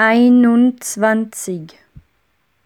einundzwanzig.